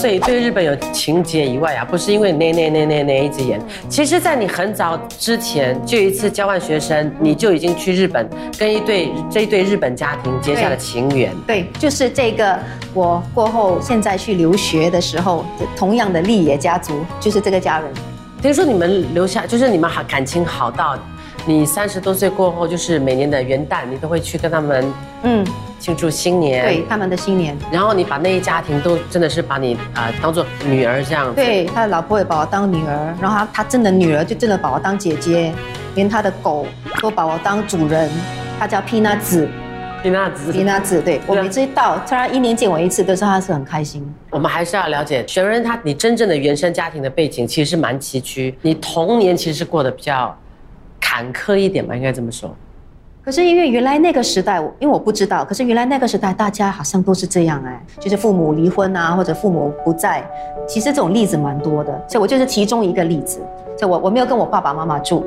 所以对日本有情节以外啊，不是因为那那那那那一直演，其实，在你很早之前就有一次交换学生，你就已经去日本跟一对这一对日本家庭结下了情缘。对，就是这个我过后现在去留学的时候，同样的立野家族，就是这个家人。听说你们留下，就是你们好感情好到。你三十多岁过后，就是每年的元旦，你都会去跟他们，嗯，庆祝新年，对他们的新年。然后你把那一家庭都真的是把你啊当做女儿这样。对，他的老婆也把我当女儿，然后他他真的女儿就真的把我当姐姐，连他的狗都把我当主人。他叫皮娜子，皮娜子，皮娜子。对我每次一到，他一年见我一次，但是他是很开心。我们还是要了解雪人他你真正的原生家庭的背景其实是蛮崎岖，你童年其实是过得比较。坎坷一点吧，应该这么说。可是因为原来那个时代，因为我不知道，可是原来那个时代大家好像都是这样哎，就是父母离婚啊，或者父母不在，其实这种例子蛮多的。所以我就是其中一个例子。所以我我没有跟我爸爸妈妈住，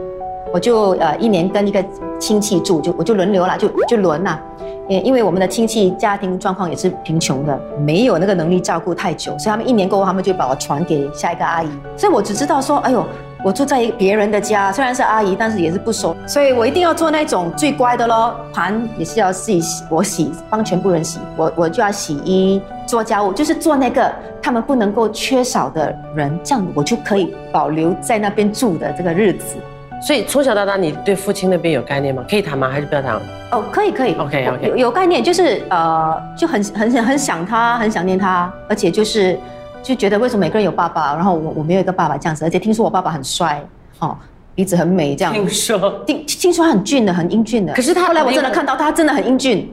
我就呃一年跟一个亲戚住，就我就轮流了，就就轮呐。因因为我们的亲戚家庭状况也是贫穷的，没有那个能力照顾太久，所以他们一年过后，他们就把我传给下一个阿姨。所以我只知道说，哎呦。我住在别人的家，虽然是阿姨，但是也是不熟，所以我一定要做那种最乖的咯。盘也是要自己洗，我洗，帮全部人洗。我我就要洗衣、做家务，就是做那个他们不能够缺少的人，这样我就可以保留在那边住的这个日子。所以从小到大，你对父亲那边有概念吗？可以谈吗？还是不要谈？哦，可以可以。OK OK，有有概念，就是呃，就很很很想他，很想念他，而且就是。就觉得为什么每个人有爸爸，然后我我没有一个爸爸这样子，而且听说我爸爸很帅，哦，鼻子很美这样。听说听听说很俊的，很英俊的。可是他后来我真的看到他真的很英俊。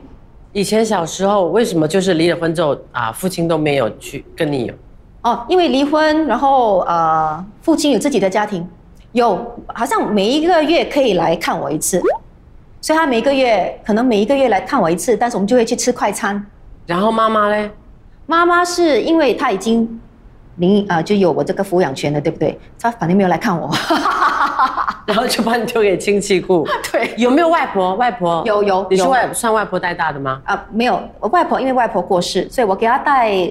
以前小时候为什么就是离了婚之后啊，父亲都没有去跟你有？哦，因为离婚，然后呃，父亲有自己的家庭，有好像每一个月可以来看我一次，所以他每一个月可能每一个月来看我一次，但是我们就会去吃快餐。然后妈妈嘞？妈妈是因为她已经。您啊，就有我这个抚养权了，对不对？她反正没有来看我，然后就把你丢给亲戚顾。对，有没有外婆？外婆有有。你是外算外婆带大的吗？啊，没有，我外婆因为外婆过世，所以我给她带。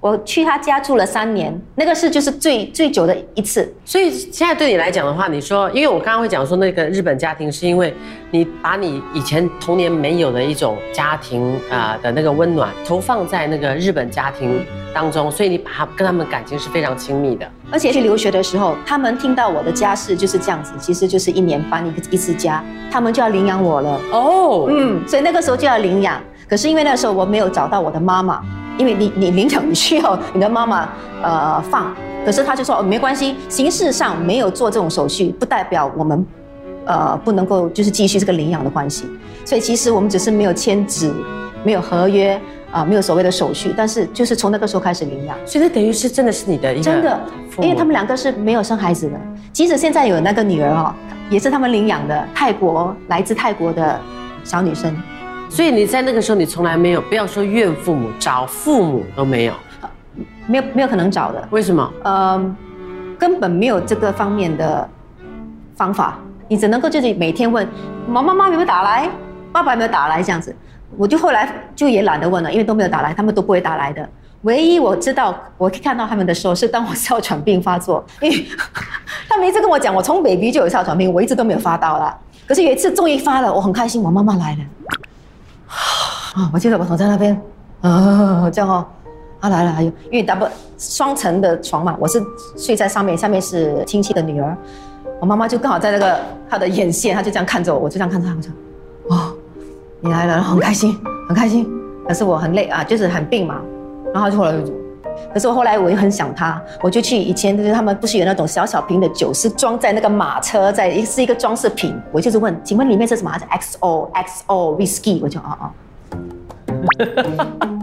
我去他家住了三年，那个是就是最最久的一次。所以现在对你来讲的话，你说，因为我刚刚会讲说那个日本家庭，是因为你把你以前童年没有的一种家庭啊的那个温暖投放在那个日本家庭当中，所以你把他跟他们感情是非常亲密的。而且去留学的时候，他们听到我的家世就是这样子，其实就是一年搬一个一次家，他们就要领养我了。哦，嗯，所以那个时候就要领养。可是因为那时候我没有找到我的妈妈。因为你你领养你需要你的妈妈呃放，可是他就说哦没关系，形式上没有做这种手续，不代表我们呃不能够就是继续这个领养的关系。所以其实我们只是没有签纸，没有合约啊，没有所谓的手续，但是就是从那个时候开始领养。所以这等于是真的是你的一个真的，因为他们两个是没有生孩子的，即使现在有那个女儿哦，也是他们领养的，泰国来自泰国的小女生。所以你在那个时候，你从来没有不要说怨父母，找父母都没有，没有没有可能找的。为什么？嗯，根本没有这个方面的方法。你只能够就是每天问妈妈妈有没有打来，爸爸有没有打来这样子。我就后来就也懒得问了，因为都没有打来，他们都不会打来的。唯一我知道我看到他们的时候，是当我哮喘病发作，因为 他们一直跟我讲，我从 baby 就有哮喘病，我一直都没有发到啦。可是有一次终于发了，我很开心，我妈妈来了。啊！我记得我躺在那边，啊，这样哦，他来了，还有因为 double 双层的床嘛，我是睡在上面，下面是亲戚的女儿，我妈妈就刚好在那个她的眼线，她就这样看着我，我就这样看着她，我说，哦，你来了，很开心，很开心，可是我很累啊，就是很病嘛，然后就后来就，可是我后来我也很想他，我就去以前就是他们不是有那种小小瓶的酒，是装在那个马车，在是一个装饰品，我就是问，请问里面是什么？是 XO XO Whisky，我就哦哦。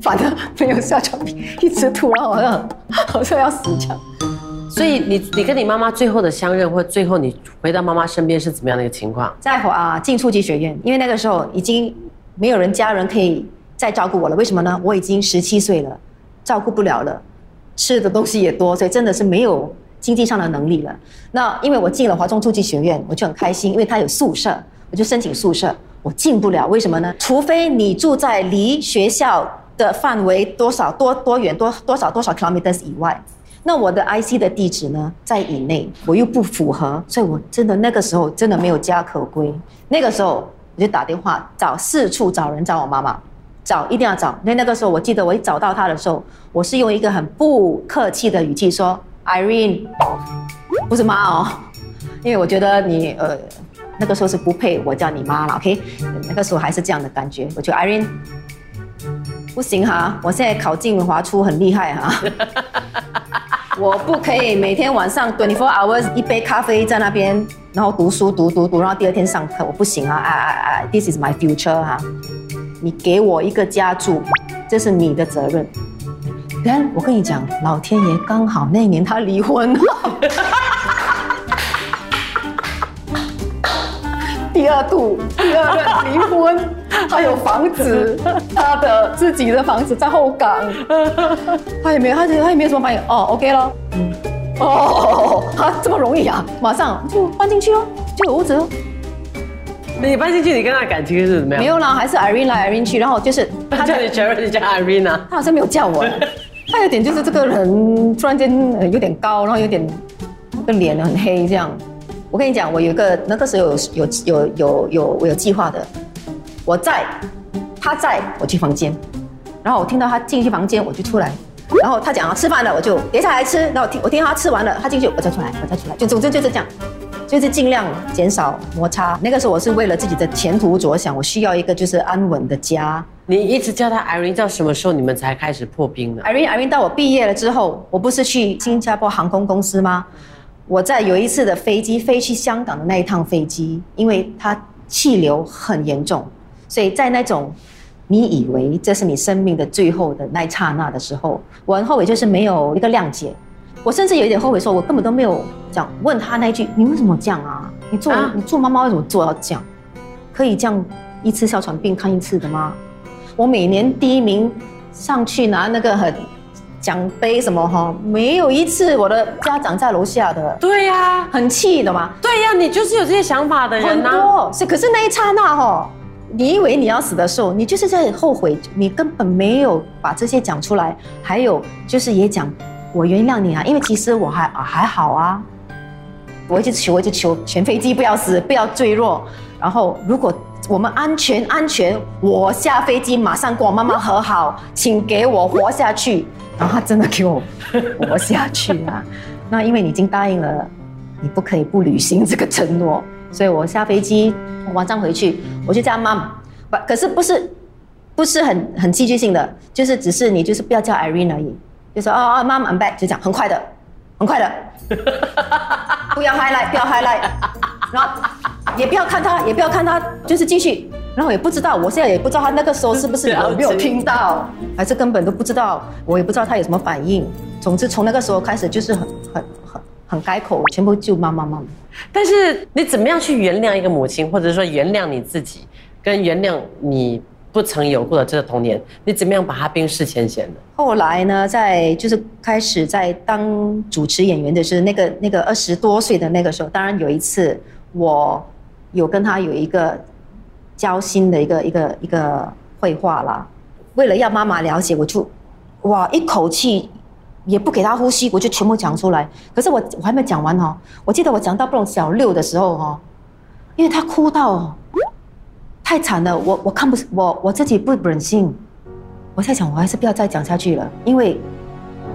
反正没有下床，一直吐，然后好像好像要死掉。所以你你跟你妈妈最后的相认，或最后你回到妈妈身边是怎么样的一个情况？在啊进初级学院，因为那个时候已经没有人家人可以再照顾我了。为什么呢？我已经十七岁了，照顾不了了，吃的东西也多，所以真的是没有经济上的能力了。那因为我进了华中初级学院，我就很开心，因为他有宿舍，我就申请宿舍。我进不了，为什么呢？除非你住在离学校的范围多少多多远多多少多少 kilometers 以外，那我的 IC 的地址呢在以内，我又不符合，所以我真的那个时候真的没有家可归。那个时候我就打电话找四处找人找我妈妈，找一定要找。因为那个时候我记得我一找到他的时候，我是用一个很不客气的语气说：“Irene，不是妈哦，因为我觉得你呃那个时候是不配我叫你妈了，OK？那个时候还是这样的感觉，我觉得 Irene。”不行哈，我现在考进华初很厉害哈，我不可以每天晚上 twenty four hours 一杯咖啡在那边，然后读书读读读，然后第二天上课，我不行啊！哎哎哎，this is my future 哈，你给我一个家住，这是你的责任。但我跟你讲，老天爷刚好那年他离婚了。第二度，第二任离婚，他有房子，他的自己的房子在后港，他也没，他他也没有什么反应，哦，OK 了，嗯，哦，他这么容易啊，马上就搬进去哦，就有屋子哦。你搬进去，你跟他感情是怎么样？没有啦，还是 Irene 来 Irene 去，然后就是他叫你 Jerry，你叫 Irene 啊？他好像没有叫我，他有点就是这个人突然间有点高，然后有点个脸很黑这样。我跟你讲，我有一个那个时候有有有有有我有计划的，我在，他在我去房间，然后我听到他进去房间，我就出来，然后他讲要吃饭了，我就接下来吃，然后我听我听他吃完了，他进去，我再出来，我再出来，就总之就是这样，就是尽量减少摩擦。那个时候我是为了自己的前途着想，我需要一个就是安稳的家。你一直叫他 Irene，到什么时候你们才开始破冰呢？Irene Irene 到我毕业了之后，我不是去新加坡航空公司吗？我在有一次的飞机飞去香港的那一趟飞机，因为它气流很严重，所以在那种你以为这是你生命的最后的那一刹那的时候，我很后悔就是没有一个谅解。我甚至有一点后悔，说我根本都没有讲问他那一句：“你为什么这样啊？你做你做妈妈为什么做要这样？可以这样一次哮喘病看一次的吗？我每年第一名上去拿那个很。”奖杯什么哈？没有一次我的家长在楼下的。对呀，很气的嘛。对呀，你就是有这些想法的人很多是，可是那一刹那哈，你以为你要死的时候，你就是在后悔，你根本没有把这些讲出来。还有就是也讲，我原谅你啊，因为其实我还啊还好啊。我一直求，我一直求，全飞机不要死，不要坠落。然后如果我们安全安全，我下飞机马上跟我妈妈和好，请给我活下去。然后他真的给我活下去了。那因为你已经答应了，你不可以不履行这个承诺，所以我下飞机晚上回去，我就叫妈妈，不，可是不是不是很很戏剧性的，就是只是你就是不要叫 Irene 而已，就说哦哦，妈妈 I'm back，就这样，很快的，很快的，不要 highlight，不要 highlight，然后也不要看他，也不要看他，就是继续。然后也不知道，我现在也不知道他那个时候是不是有没有听到，还是根本都不知道，我也不知道他有什么反应。总之从那个时候开始就是很很很很改口，全部就妈妈妈妈。但是你怎么样去原谅一个母亲，或者说原谅你自己，跟原谅你不曾有过的这个童年，你怎么样把它冰释前嫌的？后来呢，在就是开始在当主持演员的时候，那个那个二十多岁的那个时候，当然有一次我有跟他有一个。交心的一个一个一个绘画啦，为了要妈妈了解，我就哇一口气也不给她呼吸，我就全部讲出来。可是我我还没讲完哦，我记得我讲到不懂小六的时候哦，因为她哭到太惨了，我我看不我我自己不忍心，我在想我还是不要再讲下去了，因为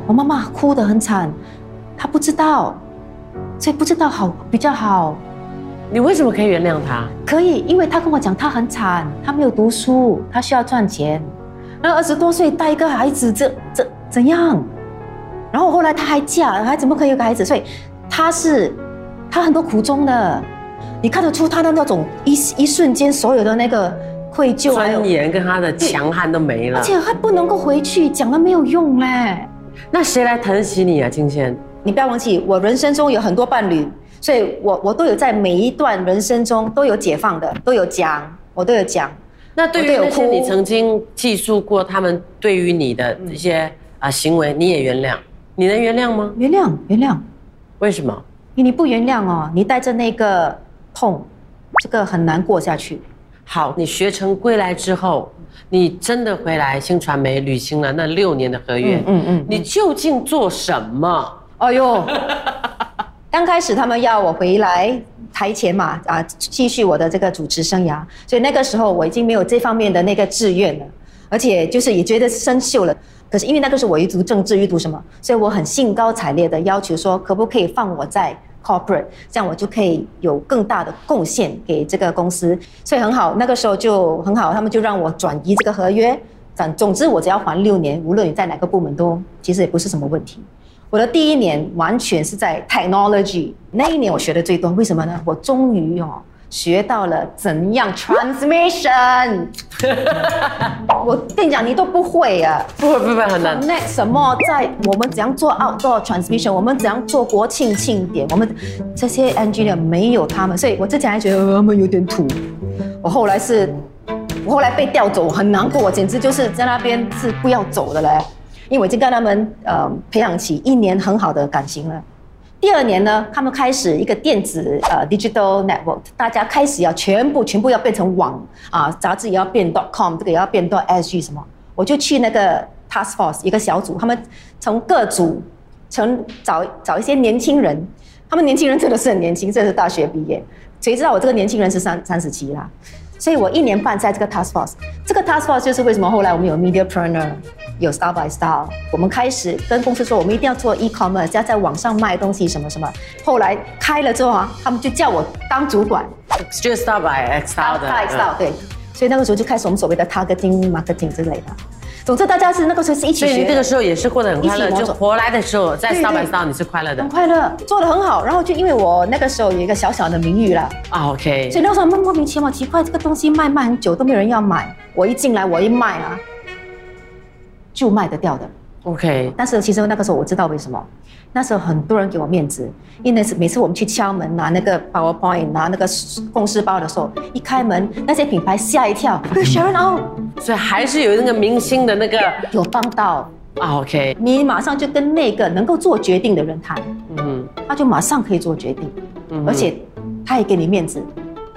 我妈妈哭得很惨，她不知道，所以不知道好比较好。你为什么可以原谅她？可以，因为她跟我讲她很惨，她没有读书，她需要赚钱。然后二十多岁带一个孩子，这这怎样？然后后来她还嫁，还怎么可以有个孩子？所以她是她很多苦衷的，你看得出他的那种一一瞬间所有的那个愧疚、尊严跟他的强悍都没了，而且还不能够回去讲了没有用嘞。那谁来疼惜你啊，金仙？你不要忘记，我人生中有很多伴侣。所以，我我都有在每一段人生中都有解放的，都有讲，我都有讲。那对于那些你曾经记述过他们对于你的这些啊行为，你也原谅？你能原谅吗？原谅，原谅。为什么？你不原谅哦，你带着那个痛，这个很难过下去。好，你学成归来之后，你真的回来新传媒履行了那六年的合约，嗯嗯嗯你究竟做什么？哎呦，刚开始他们要我回来台前嘛，啊，继续我的这个主持生涯，所以那个时候我已经没有这方面的那个志愿了，而且就是也觉得生锈了。可是因为那个时候我一读政治，一读什么，所以我很兴高采烈的要求说，可不可以放我在 corporate，这样我就可以有更大的贡献给这个公司，所以很好。那个时候就很好，他们就让我转移这个合约，总总之我只要还六年，无论你在哪个部门都其实也不是什么问题。我的第一年完全是在 technology，那一年我学的最多，为什么呢？我终于哦学到了怎样 transmission。我跟你讲，你都不会啊。不会不会很难。connect 什么在我们怎样做 outdoor transmission，我们怎样做国庆庆典，我们这些 engineer 没有他们，所以我之前还觉得呃他们有点土。我后来是，我后来被调走，很难过，我简直就是在那边是不要走的嘞，因为我已经跟他们呃培养起一年很好的感情了。第二年呢，他们开始一个电子呃 digital network，大家开始要全部全部要变成网啊，杂志也要变 dot com，这个也要变 dot sg 什么，我就去那个 task force 一个小组，他们从各组从找找一些年轻人，他们年轻人真的是很年轻，这是大学毕业，谁知道我这个年轻人是三三十七啦，所以我一年半在这个 task force，这个 task force 就是为什么后来我们有 mediapreneur，有 Star by Star，我们开始跟公司说我们一定要做 e-commerce，要在网上卖东西什么什么。后来开了之后啊，他们就叫我当主管就是 Star by star 的。，Star by star 对，所以那个时候就开始我们所谓的 targeting marketing 之类的。总之大家是那个时候是一起所以你学的，这个时候也是过得很快乐，就活来的时候在对 Star by 对 Star 你是快乐的很快乐，做的很好。然后就因为我那个时候有一个小小的名誉了，啊？OK，所以那时候莫莫名其妙奇怪，这个东西卖卖很久都没有人要买，我一进来我一卖啊，就卖得掉的。OK，但是其实那个时候我知道为什么，那时候很多人给我面子，因为那是每次我们去敲门拿那个 PowerPoint 拿那个公司包的时候，一开门那些品牌吓一跳，哎 Sharon 哦，所以还是有那个明星的那个有帮到，啊，OK，你马上就跟那个能够做决定的人谈，嗯，他就马上可以做决定，嗯。而且他也给你面子。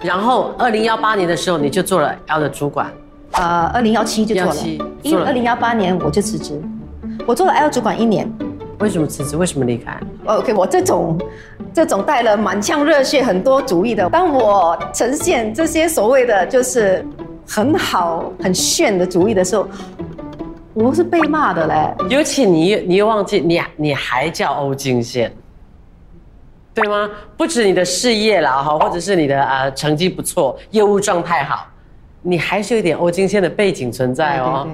然后二零幺八年的时候你就做了 L 的主管，呃，二零幺七就做了。17，因为二零幺八年我就辞职，我做了 L 主管一年。为什么辞职？为什么离开？OK，我这种这种带了满腔热血、很多主意的，当我呈现这些所谓的就是很好、很炫的主意的时候，我是被骂的嘞。尤其你你又忘记你你还叫欧金宪，对吗？不止你的事业啦哈，或者是你的呃成绩不错，业务状态好，你还是有点欧金宪的背景存在哦。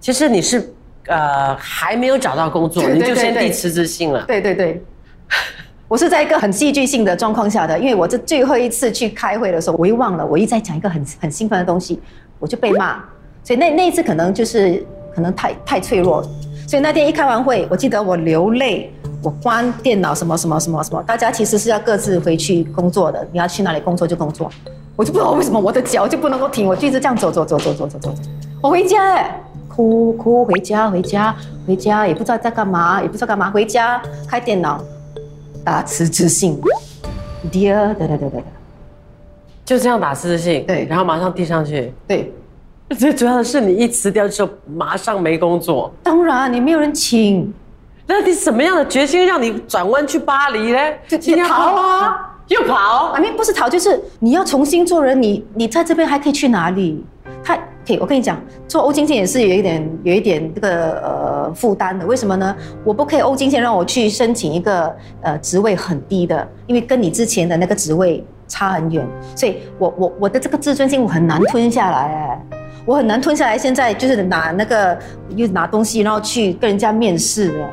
其实你是呃还没有找到工作，对对你就先递辞职信了。对对对，我是在一个很戏剧性的状况下的，因为我这最后一次去开会的时候，我又忘了，我一直在讲一个很很兴奋的东西，我就被骂，所以那那一次可能就是可能太太脆弱，所以那天一开完会，我记得我流泪，我关电脑什么什么什么什么，大家其实是要各自回去工作的，你要去哪里工作就工作，我就不知道为什么我的脚就不能够停，我就一直这样走走走走走走走，我回家哎。哭哭回家回家回家，也不知道在干嘛，也不知道干嘛。回家开电脑，打辞职信，Dear 对对对对就这样打辞职信，对然后马上递上去。对，最主要的是你一辞掉之后，马上没工作。当然你没有人请，那你什么样的决心让你转弯去巴黎呢？就今天逃啊，又跑啊，。面不是逃，就是你要重新做人，你你在这边还可以去哪里？他可以，我跟你讲，做欧金线也是有一点有一点这个呃负担的。为什么呢？我不可以欧金线让我去申请一个呃职位很低的，因为跟你之前的那个职位差很远，所以我我我的这个自尊心我很难吞下来哎，我很难吞下来。现在就是拿那个又拿东西，然后去跟人家面试哎。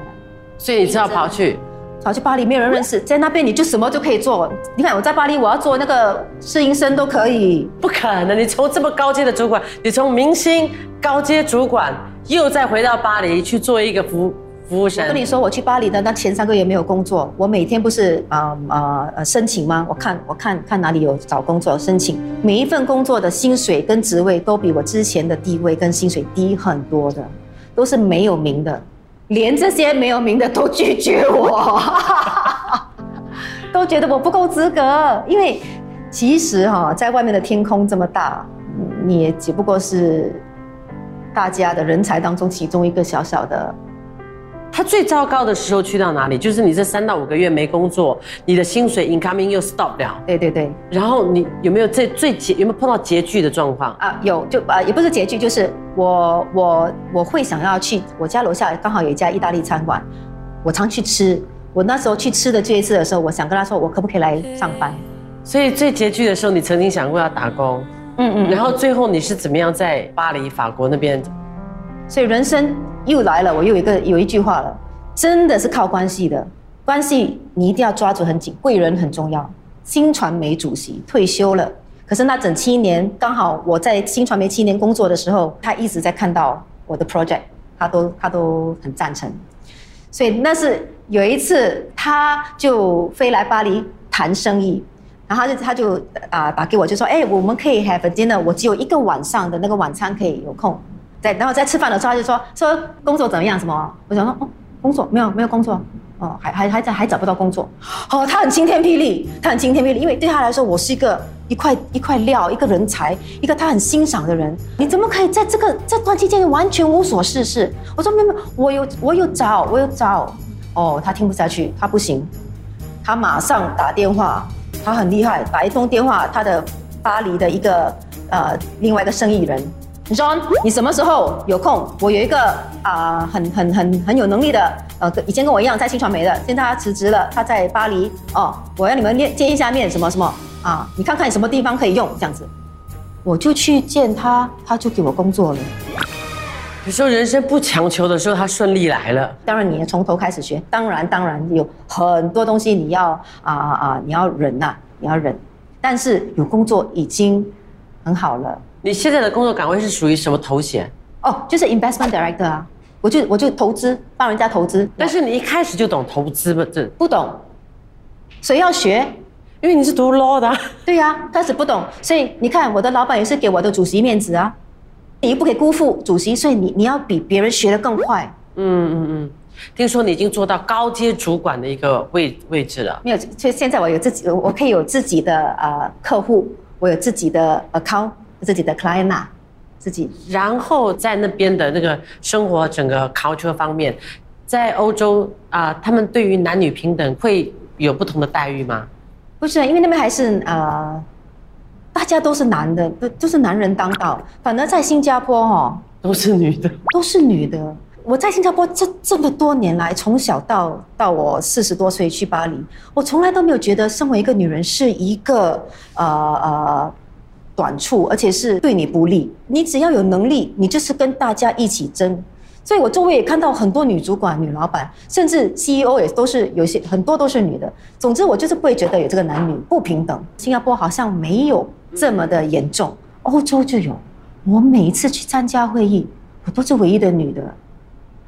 所以你只好跑去。跑去巴黎，没有人认识，在那边你就什么都可以做。你看我在巴黎，我要做那个试音生都可以。不可能！你从这么高阶的主管，你从明星高阶主管，又再回到巴黎去做一个服服务生我跟。你说，我去巴黎的那前三个月没有工作，我每天不是啊啊呃申请吗？我看我看看哪里有找工作申请，每一份工作的薪水跟职位都比我之前的地位跟薪水低很多的，都是没有名的，连这些没有名的都拒绝我，都觉得我不够资格，因为其实哈、在外面的天空这么大，你也只不过是大家的人才当中其中一个小小的。他最糟糕的时候去到哪里？就是你这三到五个月没工作，你的薪水 incoming 又 stop 了，对对对，然后你有没有这最拮有没有碰到拮据的状况？啊，有就啊，也不是拮据，就是我我我会想要去我家楼下刚好有一家意大利餐馆，我常去吃。我那时候去吃的这一次的时候，我想跟他说，我可不可以来上班？所以最拮据的时候，你曾经想过要打工，嗯嗯，然后最后你是怎么样在巴黎法国那边？所以人生又来了，我又一个有一句话了，真的是靠关系的，关系你一定要抓住很紧，贵人很重要。新传媒主席退休了，可是那整七年刚好我在新传媒七年工作的时候，他一直在看到我的 project，他都他都很赞成。所以那是有一次，他就飞来巴黎谈生意，然后他就他就啊打给我，就说：“哎，我们可以 have a dinner，我只有一个晚上的那个晚餐可以有空。”在然后在吃饭的时候，他就说：“说工作怎么样？什么？”我想说：“哦，工作没有没有工作，哦，还还还在还找不到工作。”哦，他很晴天霹雳，他很晴天霹雳，因为对他来说，我是一个一块一块料，一个人才，一个他很欣赏的人。你怎么可以在这个这段期间完全无所事事？我说：“没有没有，我有我有找，我有找。”哦，他听不下去，他不行，他马上打电话，他很厉害，打一通电话，他的巴黎的一个呃另外一个生意人，John，你什么时候有空？我有一个啊很很很很有能力的呃以前跟我一样在新传媒的，现在他辞职了，他在巴黎哦，我要你们见见一下面，什么什么啊？你看看什么地方可以用这样子，我就去见他，他就给我工作了。有时候人生不强求的时候，他顺利来了。当然，你要从头开始学。当然，当然有很多东西你要啊啊，你要忍呐，你要忍。但是有工作已经很好了。你现在的工作岗位是属于什么头衔？哦，就是 investment director 啊。我就我就投资，帮人家投资。但是你一开始就懂投资不？这不懂，所以要学。因为你是读 law 的。对呀，开始不懂，所以你看我的老板也是给我的主席面子啊。你又不可以辜负主席，所以你你要比别人学得更快。嗯嗯嗯，听说你已经做到高阶主管的一个位位置了。没有，所以现在我有自己，我可以有自己的呃客户，我有自己的 account，自己的 client，自己。然后在那边的那个生活整个 culture 方面，在欧洲啊，他们对于男女平等会有不同的待遇吗？不是，因为那边还是呃。大家都是男的，都都是男人当道。反而在新加坡，哦，都是女的，都是女的。我在新加坡这这么多年来，从小到到我四十多岁去巴黎，我从来都没有觉得身为一个女人是一个呃呃短处，而且是对你不利。你只要有能力，你就是跟大家一起争。所以我周围也看到很多女主管、女老板，甚至 CEO 也都是有些很多都是女的。总之，我就是不会觉得有这个男女不平等。新加坡好像没有。这么的严重，欧洲就有。我每一次去参加会议，我都是唯一的女的，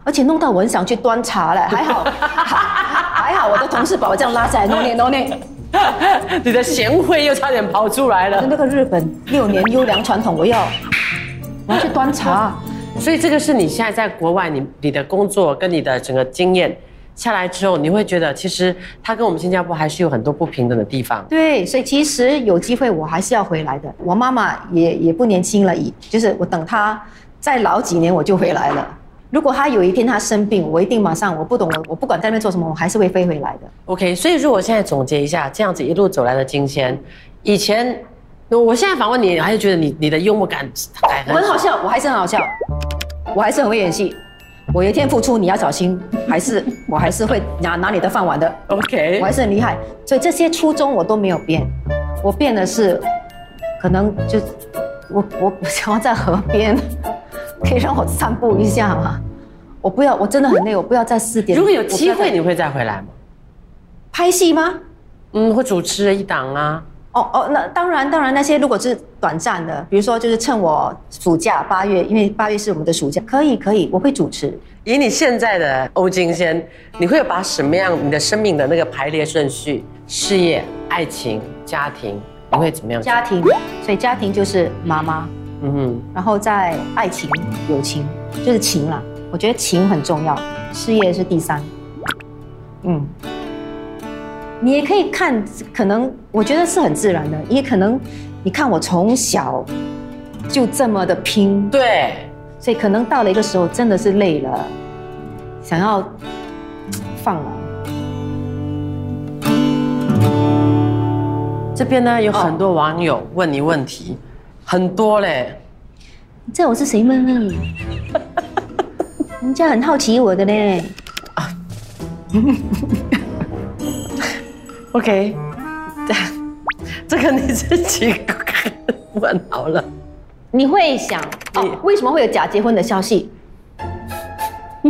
而且弄到我很想去端茶了。还好，还好，我的同事把我这样拉下来，no no no no。你的贤惠又差点跑出来了。那个日本六年优良传统，我要 我要去端茶。所以这个是你现在在国外，你你的工作跟你的整个经验。下来之后，你会觉得其实他跟我们新加坡还是有很多不平等的地方。对，所以其实有机会我还是要回来的。我妈妈也也不年轻了，已就是我等她再老几年我就回来了。如果他有一天他生病，我一定马上我不懂了，我不管在那边做什么，我还是会飞回来的。OK，所以如果现在总结一下这样子一路走来的今天，以前我现在访问你，还是觉得你你的幽默感很好笑，我还是很好笑，我还是很会演戏。我有一天付出，你要小心，还是我还是会拿拿你的饭碗的。OK，我还是很厉害，所以这些初衷我都没有变。我变的是，可能就我我想要在河边，可以让我散步一下吗？我不要，我真的很累，我不要再四点。如果有机会，你会再回来吗？拍戏吗？嗯，会主持一档啊。哦哦，那当然当然，那些如果是短暂的，比如说就是趁我暑假八月，因为八月是我们的暑假，可以可以，我会主持。以你现在的欧金先，你会把什么样你的生命的那个排列顺序？事业、爱情、家庭，你会怎么样？家庭，所以家庭就是妈妈，嗯哼，然后在爱情、友情，就是情啦。我觉得情很重要，事业是第三，嗯。你也可以看，可能我觉得是很自然的，也可能你看我从小就这么的拼，对，所以可能到了一个时候，真的是累了，想要放了。这边呢有很多网友问你问题，很多嘞。你知道我是谁吗？人家很好奇我的嘞。OK，这这个你自己问好了。你会想哦，为什么会有假结婚的消息？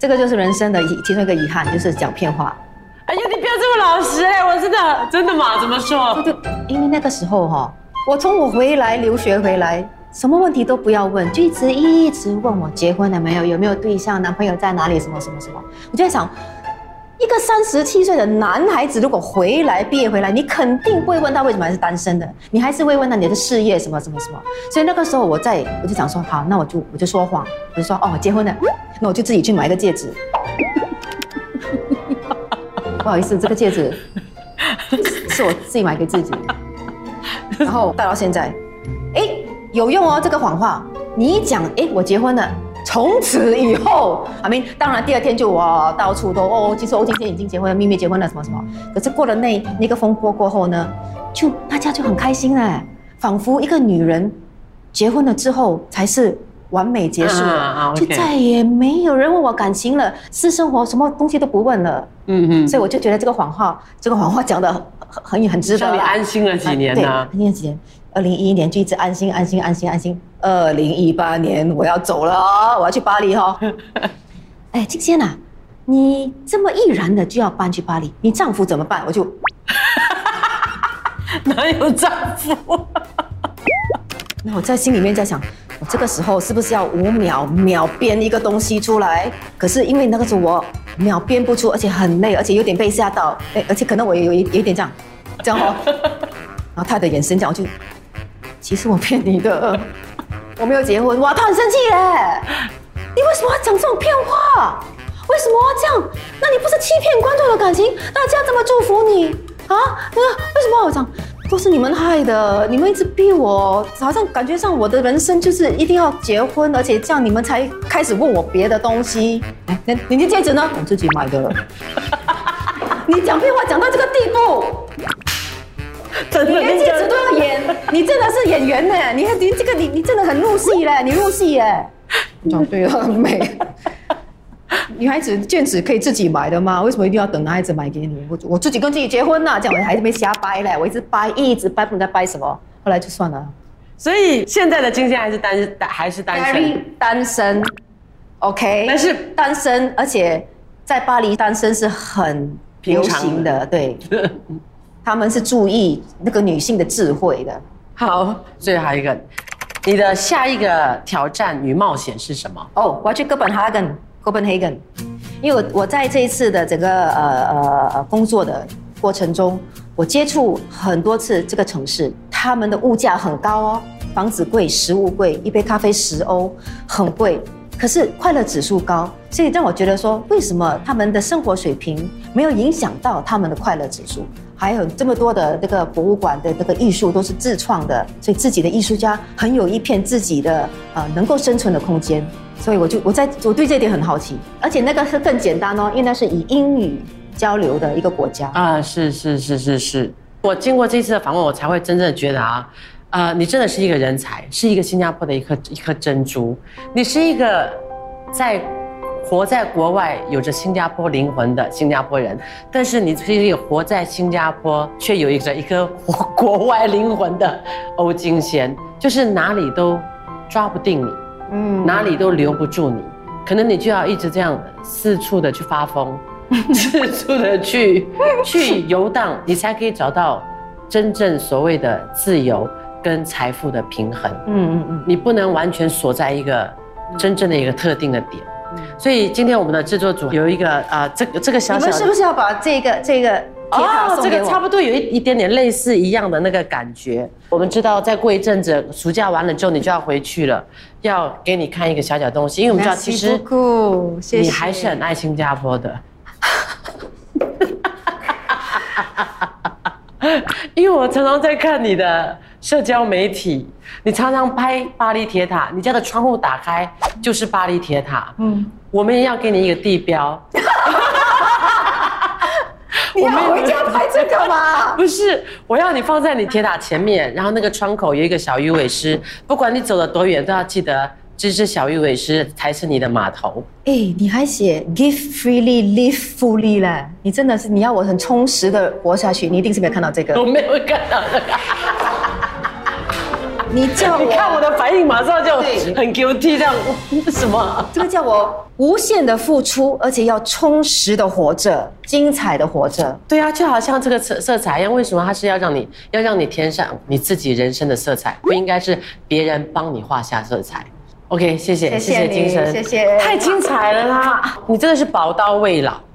这个就是人生的遗其中一个遗憾，就是讲骗话。这么老实哎，我真的真的吗？怎么说？就因为那个时候哈、我从我回来留学回来，什么问题都不要问，就一直一直问我结婚了没有，有没有对象，男朋友在哪里，什么什么什么。我就在想，一个三十七岁的男孩子如果回来毕业回来，你肯定不会问他为什么还是单身的，你还是会问他你的事业什么什么什么。所以那个时候我在我就想说，好，那我就我就说谎，我就说哦结婚了，那我就自己去买一个戒指。不好意思，这个戒指 是我自己买给自己，然后戴到现在，哎，有用哦，这个谎话，你一讲，哎，我结婚了。从此以后，阿明，当然第二天就哇到处都哦，其实欧今天已经结婚了，秘密结婚了，什么什么。可是过了那那个风波过后呢，就大家就很开心哎，仿佛一个女人结婚了之后才是完美结束就再也没有人问我感情了，私生活什么东西都不问了。嗯嗯，所以我就觉得这个谎话，这个谎话讲的很很很很值得让你。安心了几年对，呢安？心了几年。二零一一年就一直安心安心安心安心。二零一八年我要走了哦，我要去巴黎哈、哦。哎，金仙啊，你这么毅然的就要搬去巴黎，你丈夫怎么办？我就 哪有丈夫？那我在心里面在想，我这个时候是不是要五秒秒编一个东西出来？可是因为那个时候我秒编不出，而且很累，而且有点被吓到，哎，而且可能我有有有一点这样，这样哦。然后他的眼神这样，我就，其实我骗你的，我没有结婚，哇，他很生气耶！你为什么要讲这种骗话？为什么要这样？那你不是欺骗观众的感情？大家这么祝福你啊？那为什么要讲？都是你们害的，你们一直逼我，好像感觉上我的人生就是一定要结婚，而且这样你们才开始问我别的东西。哎，那你的戒指呢？我自己买的。你讲屁话讲到这个地步，真的你连戒指都要演，你真的是演员呢！你看你这个你你真的很入戏嘞，你入戏耶！讲对了，很美。女孩子戒指可以自己买的吗？为什么一定要等男孩子买给你？我我自己跟自己结婚呐、这样我还是没瞎掰嘞，我一直掰，一直掰，不知道掰什么，后来就算了。所以现在的金星还是单还是单身单身，OK，但是单身，而且在巴黎单身是很流行的，对，他们是注意那个女性的智慧的。好，最后还有一个，你的下一个挑战与冒险是什么？哦，我要去哥本哈根 （Copenhagen），因为我我在这一次的整个呃呃呃工作的过程中，我接触很多次这个城市，他们的物价很高哦，房子贵，食物贵，一杯咖啡十欧，很贵。可是快乐指数高，所以让我觉得说，为什么他们的生活水平没有影响到他们的快乐指数？还有这么多的这个博物馆的这个艺术都是自创的，所以自己的艺术家很有一片自己的呃能够生存的空间。所以我就我在我对这点很好奇，而且那个是更简单哦，因为那是以英语交流的一个国家。啊，是是是是是，我经过这次的访问，我才会真正觉得啊，呃，你真的是一个人才，是一个新加坡的一颗一颗珍珠，你是一个在活在国外有着新加坡灵魂的新加坡人，但是你是一个活在新加坡却有一个一颗国国外灵魂的欧金贤，就是哪里都抓不定你。嗯哪里都留不住你，可能你就要一直这样四处的去发疯，四处的去去游荡，你才可以找到真正所谓的自由跟财富的平衡。嗯嗯嗯，你不能完全锁在一个真正的一个特定的点。所以今天我们的制作组有一个啊、这个这个小小的你们是不是要把这个这个哦，这？个差不多有一一点点类似一样的那个感觉。我们知道，再过一阵子，暑假完了之后，你就要回去了，要给你看一个小小东西，因为我们知道，其实你还是很爱新加坡的。因为我常常在看你的社交媒体，你常常拍巴黎铁塔，你家的窗户打开就是巴黎铁塔。嗯，我们也要给你一个地标。你要回家拍这个吗？不是，我要你放在你铁塔前面，然后那个窗口有一个小鱼尾狮，不管你走了多远，都要记得这只小鱼尾狮才是你的码头。哎，你还写 give freely, live fully 嘞？你真的是你要我很充实的活下去，你一定是没有看到这个。我没有看到这个。你叫我你看我的反应，马上就对很 guilty 这样，什么？这个叫我无限的付出，而且要充实的活着，精彩的活着。对啊，就好像这个色色彩一样，为什么它是要让你要让你填上你自己人生的色彩，不应该是别人帮你画下色彩？OK，谢谢谢谢你精神，谢谢太精彩了啦！你真的是宝刀未老。